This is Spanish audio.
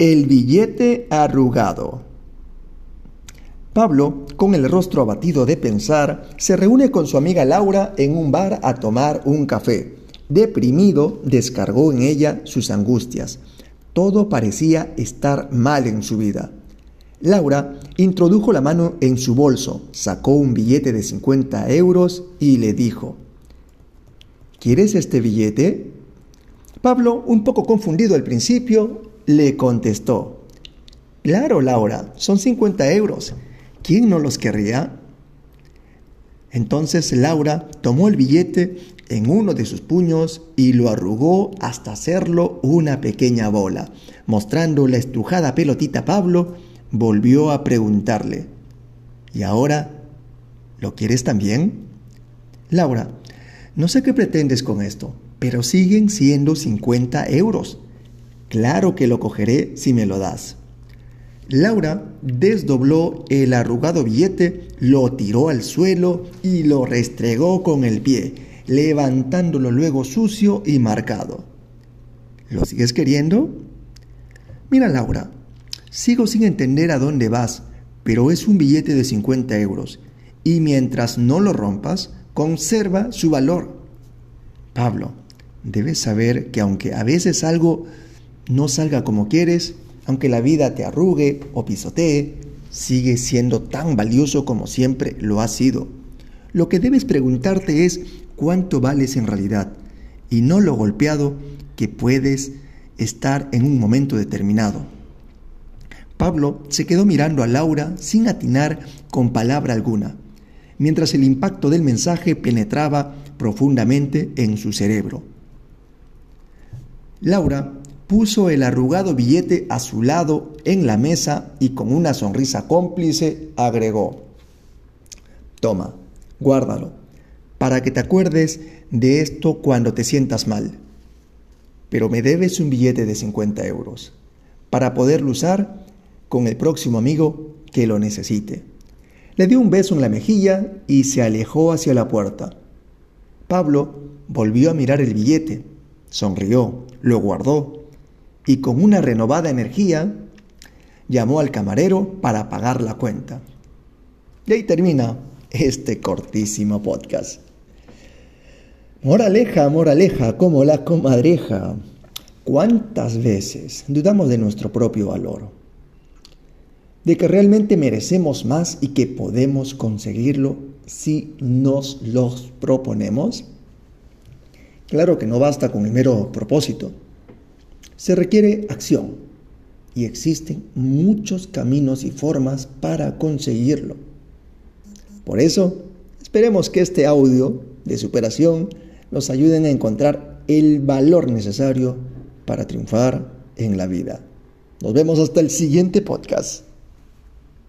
El billete arrugado. Pablo, con el rostro abatido de pensar, se reúne con su amiga Laura en un bar a tomar un café. Deprimido, descargó en ella sus angustias. Todo parecía estar mal en su vida. Laura introdujo la mano en su bolso, sacó un billete de 50 euros y le dijo, ¿Quieres este billete? Pablo, un poco confundido al principio, le contestó, Claro, Laura, son 50 euros. ¿Quién no los querría? Entonces Laura tomó el billete en uno de sus puños y lo arrugó hasta hacerlo una pequeña bola. Mostrando la estrujada pelotita a Pablo, volvió a preguntarle, ¿Y ahora lo quieres también? Laura, no sé qué pretendes con esto, pero siguen siendo 50 euros. Claro que lo cogeré si me lo das. Laura desdobló el arrugado billete, lo tiró al suelo y lo restregó con el pie, levantándolo luego sucio y marcado. ¿Lo sigues queriendo? Mira, Laura, sigo sin entender a dónde vas, pero es un billete de 50 euros, y mientras no lo rompas, conserva su valor. Pablo, debes saber que aunque a veces algo no salga como quieres, aunque la vida te arrugue o pisotee, sigue siendo tan valioso como siempre lo ha sido. Lo que debes preguntarte es cuánto vales en realidad y no lo golpeado que puedes estar en un momento determinado. Pablo se quedó mirando a Laura sin atinar con palabra alguna, mientras el impacto del mensaje penetraba profundamente en su cerebro. Laura puso el arrugado billete a su lado en la mesa y con una sonrisa cómplice agregó, Toma, guárdalo, para que te acuerdes de esto cuando te sientas mal. Pero me debes un billete de 50 euros, para poderlo usar con el próximo amigo que lo necesite. Le dio un beso en la mejilla y se alejó hacia la puerta. Pablo volvió a mirar el billete, sonrió, lo guardó y con una renovada energía llamó al camarero para pagar la cuenta. Y ahí termina este cortísimo podcast. Moraleja, moraleja, como la comadreja. ¿Cuántas veces dudamos de nuestro propio valor? De que realmente merecemos más y que podemos conseguirlo si nos los proponemos. Claro que no basta con el mero propósito se requiere acción y existen muchos caminos y formas para conseguirlo. Por eso, esperemos que este audio de superación nos ayude a encontrar el valor necesario para triunfar en la vida. Nos vemos hasta el siguiente podcast.